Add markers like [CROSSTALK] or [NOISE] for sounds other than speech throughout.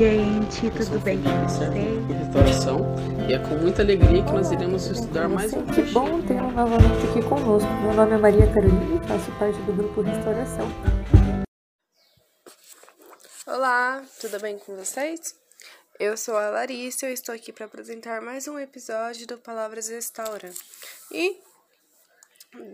gente. Tudo bem com vocês? Restauração. E é com muita alegria que nós iremos estudar mais um Que bom tê-lo novamente aqui conosco. Meu nome é Maria Carolina e faço parte do grupo Restauração. Olá, tudo bem com vocês? Eu sou a Larissa e eu estou aqui para apresentar mais um episódio do Palavras Restaura. E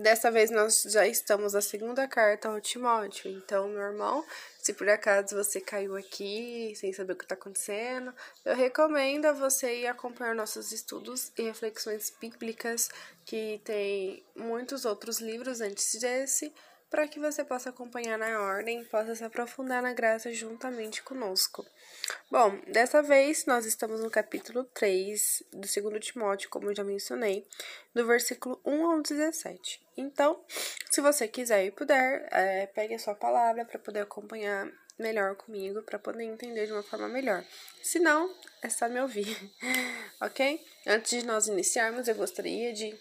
dessa vez nós já estamos na segunda carta ao Timóteo. Então, meu irmão, se por acaso você caiu aqui sem saber o que está acontecendo, eu recomendo a você ir acompanhar nossos estudos e reflexões bíblicas, que tem muitos outros livros antes desse para que você possa acompanhar na ordem e possa se aprofundar na graça juntamente conosco. Bom, dessa vez nós estamos no capítulo 3 do 2 Timóteo, como eu já mencionei, do versículo 1 ao 17. Então, se você quiser e puder, é, pegue a sua palavra para poder acompanhar melhor comigo, para poder entender de uma forma melhor. Se não, é só me ouvir, [LAUGHS] ok? Antes de nós iniciarmos, eu gostaria de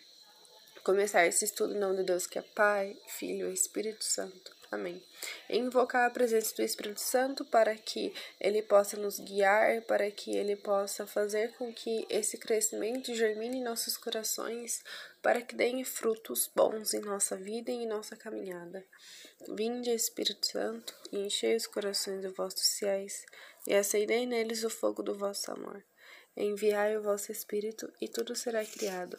começar esse estudo em nome de Deus que é Pai, Filho e Espírito Santo. Amém. Invocar a presença do Espírito Santo para que ele possa nos guiar, para que ele possa fazer com que esse crescimento germine em nossos corações, para que deem frutos bons em nossa vida e em nossa caminhada. Vinde, Espírito Santo, e enchei os corações de vossos fiéis, e acendei neles o fogo do vosso amor. Enviai o vosso Espírito, e tudo será criado.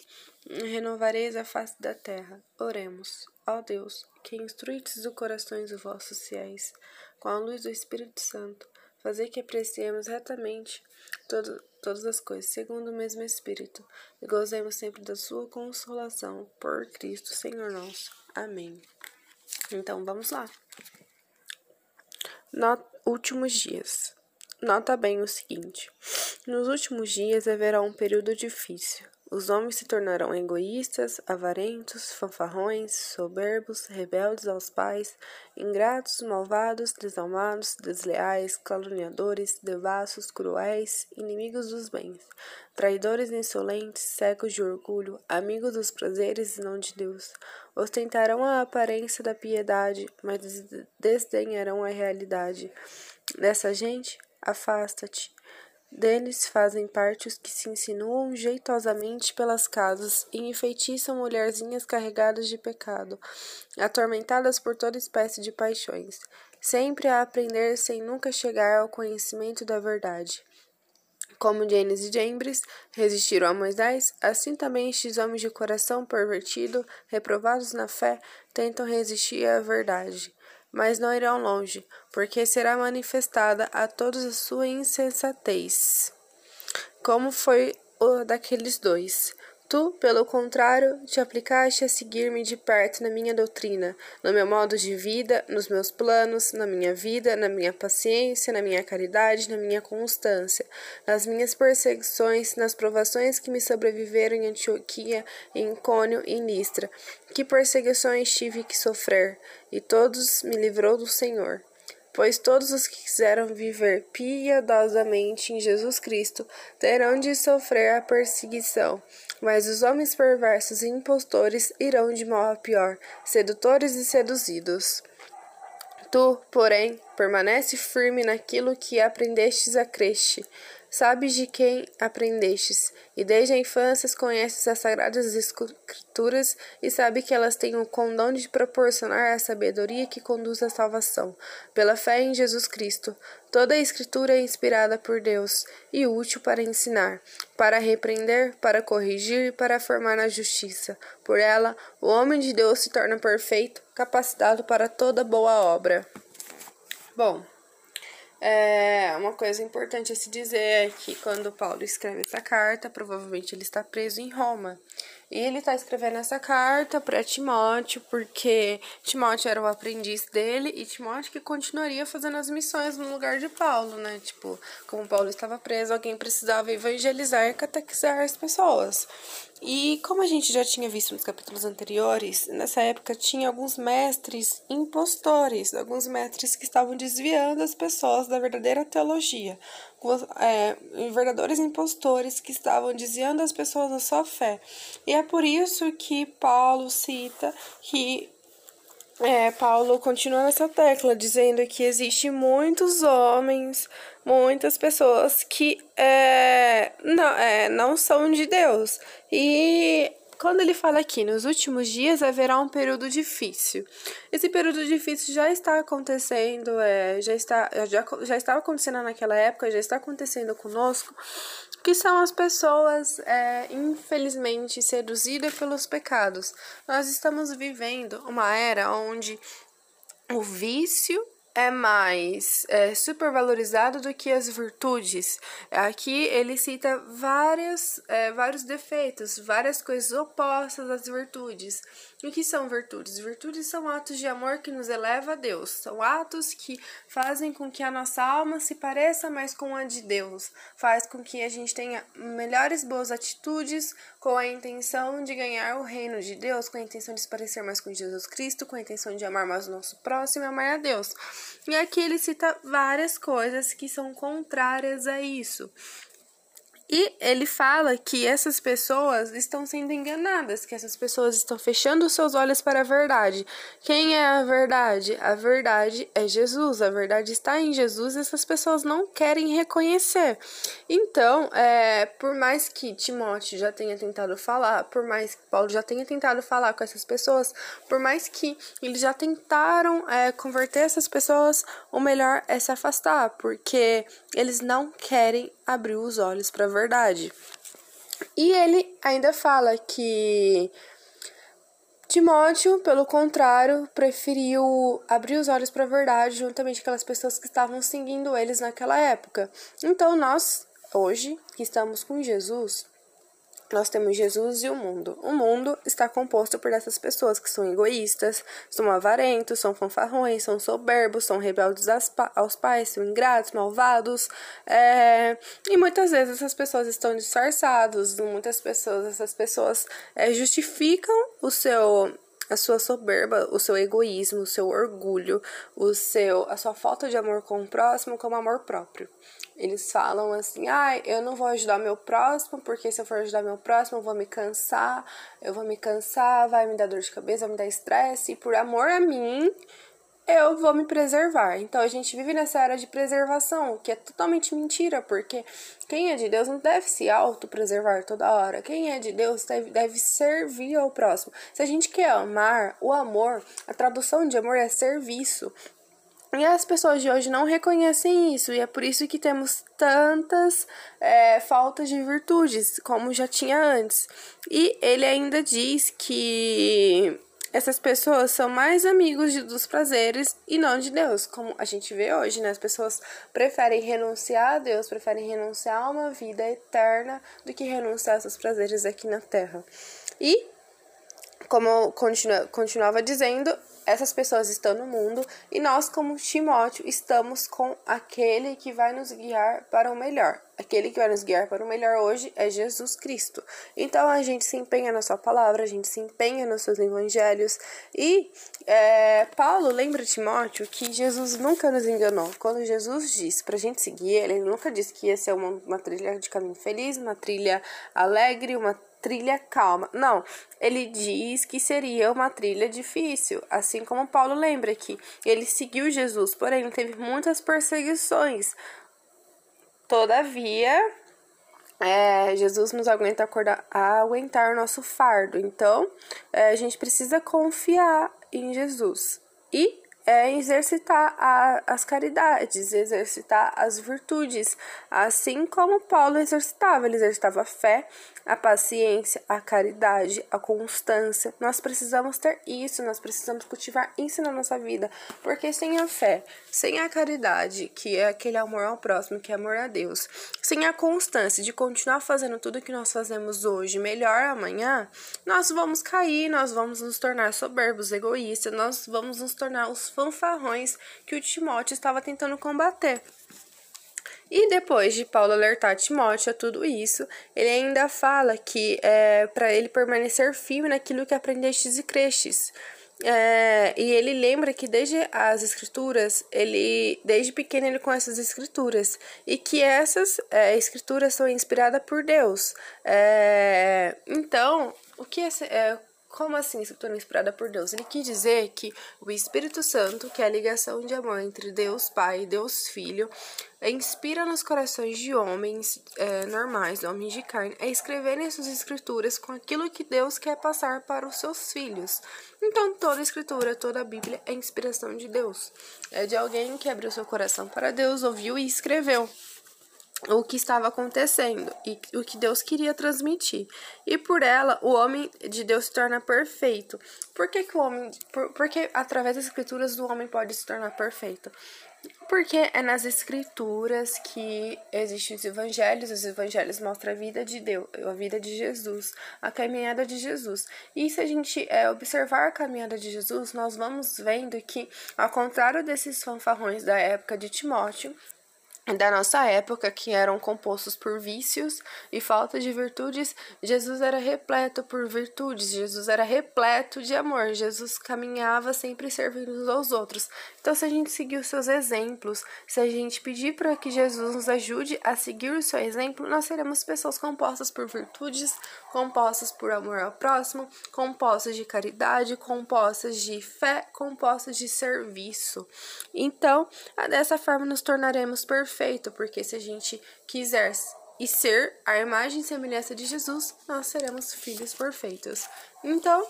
Renovareis a face da terra. Oremos. Ó Deus, que instruites os corações dos vossos fiéis, com a luz do Espírito Santo, fazer que apreciemos retamente todo, todas as coisas, segundo o mesmo Espírito, e gozemos sempre da sua consolação, por Cristo, Senhor nosso. Amém. Então, vamos lá. Not últimos dias. Nota bem o seguinte: nos últimos dias haverá um período difícil. Os homens se tornarão egoístas, avarentos, fanfarrões, soberbos, rebeldes aos pais, ingratos, malvados, desalmados, desleais, caluniadores, devassos, cruéis, inimigos dos bens, traidores insolentes, cegos de orgulho, amigos dos prazeres e não de Deus. Ostentarão a aparência da piedade, mas desdenharão a realidade. Dessa gente, afasta-te. Deles fazem parte os que se insinuam jeitosamente pelas casas e enfeitiçam mulherzinhas carregadas de pecado, atormentadas por toda espécie de paixões, sempre a aprender sem nunca chegar ao conhecimento da verdade. Como Janes e Jambres resistiram a Moisés, assim também estes homens de coração pervertido, reprovados na fé, tentam resistir à verdade mas não irão longe, porque será manifestada a todos a sua insensatez. Como foi o daqueles dois. Tu, pelo contrário, te aplicaste a seguir-me de perto na minha doutrina, no meu modo de vida, nos meus planos, na minha vida, na minha paciência, na minha caridade, na minha constância, nas minhas perseguições, nas provações que me sobreviveram em Antioquia, em Cônio e em. Que perseguições tive que sofrer, e todos me livrou do Senhor. Pois todos os que quiseram viver piedosamente em Jesus Cristo terão de sofrer a perseguição. Mas os homens perversos e impostores irão de mal a pior, sedutores e seduzidos. Tu, porém, permanece firme naquilo que aprendestes a cresce. Sabes de quem aprendestes, e desde a infância conheces as sagradas escrituras e sabe que elas têm o condão de proporcionar a sabedoria que conduz à salvação, pela fé em Jesus Cristo. Toda a escritura é inspirada por Deus e útil para ensinar, para repreender, para corrigir e para formar na justiça. Por ela, o homem de Deus se torna perfeito, capacitado para toda boa obra. Bom, É, uma coisa importante a se dizer é que quando Paulo escreve essa carta, provavelmente ele está preso em Roma. E ele está escrevendo essa carta para Timóteo, porque Timóteo era o aprendiz dele e Timóteo que continuaria fazendo as missões no lugar de Paulo, né? Tipo, como Paulo estava preso, alguém precisava evangelizar e catequizar as pessoas. E como a gente já tinha visto nos capítulos anteriores, nessa época tinha alguns mestres impostores, alguns mestres que estavam desviando as pessoas da verdadeira teologia, é, verdadeiros impostores que estavam desviando as pessoas da sua fé. E é por isso que Paulo cita que é, Paulo continua nessa tecla, dizendo que existe muitos homens, muitas pessoas que é, não, é, não são de Deus. E quando ele fala aqui, nos últimos dias haverá um período difícil. Esse período difícil já está acontecendo, é, já, está, já, já estava acontecendo naquela época, já está acontecendo conosco, que são as pessoas, é, infelizmente, seduzidas pelos pecados. Nós estamos vivendo uma era onde o vício é mais é, supervalorizado do que as virtudes. Aqui ele cita várias, é, vários defeitos, várias coisas opostas às virtudes. E o que são virtudes? Virtudes são atos de amor que nos eleva a Deus. São atos que fazem com que a nossa alma se pareça mais com a de Deus. Faz com que a gente tenha melhores boas atitudes com a intenção de ganhar o reino de Deus, com a intenção de se parecer mais com Jesus Cristo, com a intenção de amar mais o nosso próximo e amar a Deus. E aqui ele cita várias coisas que são contrárias a isso. E ele fala que essas pessoas estão sendo enganadas, que essas pessoas estão fechando seus olhos para a verdade. Quem é a verdade? A verdade é Jesus, a verdade está em Jesus e essas pessoas não querem reconhecer. Então, é, por mais que Timóteo já tenha tentado falar, por mais que Paulo já tenha tentado falar com essas pessoas, por mais que eles já tentaram é, converter essas pessoas, o melhor é se afastar, porque eles não querem abrir os olhos para a verdade. E ele ainda fala que Timóteo, pelo contrário, preferiu abrir os olhos para a verdade juntamente com aquelas pessoas que estavam seguindo eles naquela época. Então, nós, hoje, que estamos com Jesus, nós temos Jesus e o mundo. O mundo está composto por essas pessoas que são egoístas, são avarentos, são fanfarrões, são soberbos, são rebeldes aos pais, são ingratos, malvados. É... E muitas vezes essas pessoas estão disfarçadas, muitas pessoas, essas pessoas é, justificam o seu a sua soberba, o seu egoísmo, o seu orgulho, o seu a sua falta de amor com o próximo como amor próprio. Eles falam assim: "Ah, eu não vou ajudar meu próximo, porque se eu for ajudar meu próximo, eu vou me cansar, eu vou me cansar, vai me dar dor de cabeça, vai me dar estresse, e por amor a mim, eu vou me preservar. Então a gente vive nessa era de preservação, que é totalmente mentira, porque quem é de Deus não deve se autopreservar toda hora. Quem é de Deus deve, deve servir ao próximo. Se a gente quer amar, o amor, a tradução de amor é serviço. E as pessoas de hoje não reconhecem isso, e é por isso que temos tantas é, faltas de virtudes, como já tinha antes. E ele ainda diz que essas pessoas são mais amigos de, dos prazeres e não de Deus, como a gente vê hoje, né? As pessoas preferem renunciar a Deus, preferem renunciar a uma vida eterna do que renunciar a seus prazeres aqui na terra. E, como eu continua, continuava dizendo, essas pessoas estão no mundo e nós, como Timóteo, estamos com aquele que vai nos guiar para o melhor. Aquele que vai nos guiar para o melhor hoje é Jesus Cristo. Então a gente se empenha na sua palavra, a gente se empenha nos seus evangelhos. E é, Paulo lembra Timóteo que Jesus nunca nos enganou. Quando Jesus disse para a gente seguir ele, nunca disse que ia ser uma, uma trilha de caminho feliz, uma trilha alegre, uma trilha calma. Não, ele diz que seria uma trilha difícil, assim como Paulo lembra que ele seguiu Jesus, porém teve muitas perseguições. Todavia, é, Jesus nos aguenta acordar, aguentar o nosso fardo. Então, é, a gente precisa confiar em Jesus. E é exercitar a, as caridades, exercitar as virtudes, assim como Paulo exercitava. Ele exercitava a fé, a paciência, a caridade, a constância. Nós precisamos ter isso, nós precisamos cultivar isso na nossa vida, porque sem a fé, sem a caridade, que é aquele amor ao próximo, que é amor a Deus, sem a constância de continuar fazendo tudo que nós fazemos hoje melhor amanhã, nós vamos cair, nós vamos nos tornar soberbos, egoístas, nós vamos nos tornar os fanfarrões que o Timóteo estava tentando combater. E depois de Paulo alertar Timóteo a tudo isso, ele ainda fala que é para ele permanecer firme naquilo que aprendestes e crestes. É, e ele lembra que desde as escrituras, ele desde pequeno ele conhece as escrituras e que essas é, escrituras são inspiradas por Deus. É, então, o que é, como assim escritura inspirada por Deus? Ele quis dizer que o Espírito Santo, que é a ligação de amor entre Deus Pai e Deus Filho, inspira nos corações de homens é, normais, homens de carne, a escreverem suas escrituras com aquilo que Deus quer passar para os seus filhos. Então, toda escritura, toda a Bíblia é inspiração de Deus. É de alguém que abriu seu coração para Deus, ouviu e escreveu o que estava acontecendo e o que Deus queria transmitir. E por ela, o homem de Deus se torna perfeito. Por que, que o homem. Por, porque através das escrituras o homem pode se tornar perfeito? Porque é nas escrituras que existem os evangelhos, os evangelhos mostram a vida de Deus, a vida de Jesus, a caminhada de Jesus. E se a gente é, observar a caminhada de Jesus, nós vamos vendo que, ao contrário desses fanfarrões da época de Timóteo, da nossa época, que eram compostos por vícios e falta de virtudes, Jesus era repleto por virtudes, Jesus era repleto de amor, Jesus caminhava sempre servindo uns aos outros. Então, se a gente seguir os seus exemplos, se a gente pedir para que Jesus nos ajude a seguir o seu exemplo, nós seremos pessoas compostas por virtudes, compostas por amor ao próximo, compostas de caridade, compostas de fé, compostas de serviço. Então, dessa forma nos tornaremos perfeitos perfeito, porque se a gente quiser e ser a imagem e semelhança de Jesus, nós seremos filhos perfeitos. Então,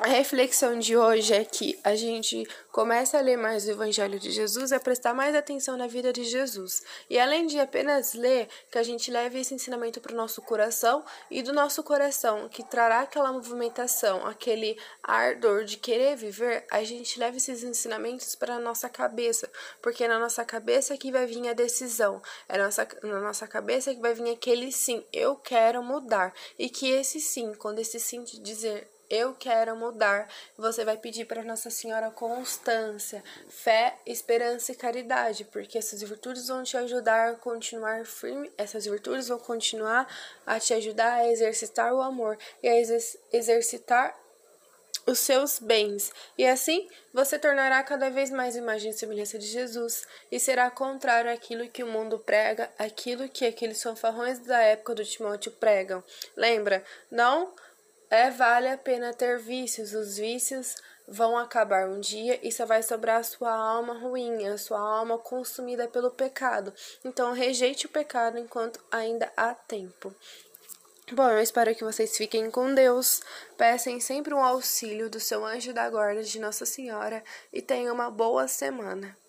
a reflexão de hoje é que a gente comece a ler mais o Evangelho de Jesus, é prestar mais atenção na vida de Jesus. E além de apenas ler, que a gente leve esse ensinamento para o nosso coração e do nosso coração, que trará aquela movimentação, aquele ardor de querer viver, a gente leve esses ensinamentos para a nossa cabeça, porque na nossa cabeça que vai vir a decisão, é nossa, na nossa cabeça que vai vir aquele sim, eu quero mudar. E que esse sim, quando esse sim te dizer eu quero mudar. Você vai pedir para Nossa Senhora constância, fé, esperança e caridade, porque essas virtudes vão te ajudar a continuar firme, essas virtudes vão continuar a te ajudar a exercitar o amor e a exercitar os seus bens, e assim você tornará cada vez mais imagem e semelhança de Jesus, e será contrário àquilo que o mundo prega, aquilo que aqueles fanfarrões da época do Timóteo pregam. Lembra, não é vale a pena ter vícios. Os vícios vão acabar um dia e só vai sobrar a sua alma ruim, a sua alma consumida pelo pecado. Então rejeite o pecado enquanto ainda há tempo. Bom, eu espero que vocês fiquem com Deus. Peçam sempre um auxílio do seu anjo da guarda de Nossa Senhora e tenham uma boa semana.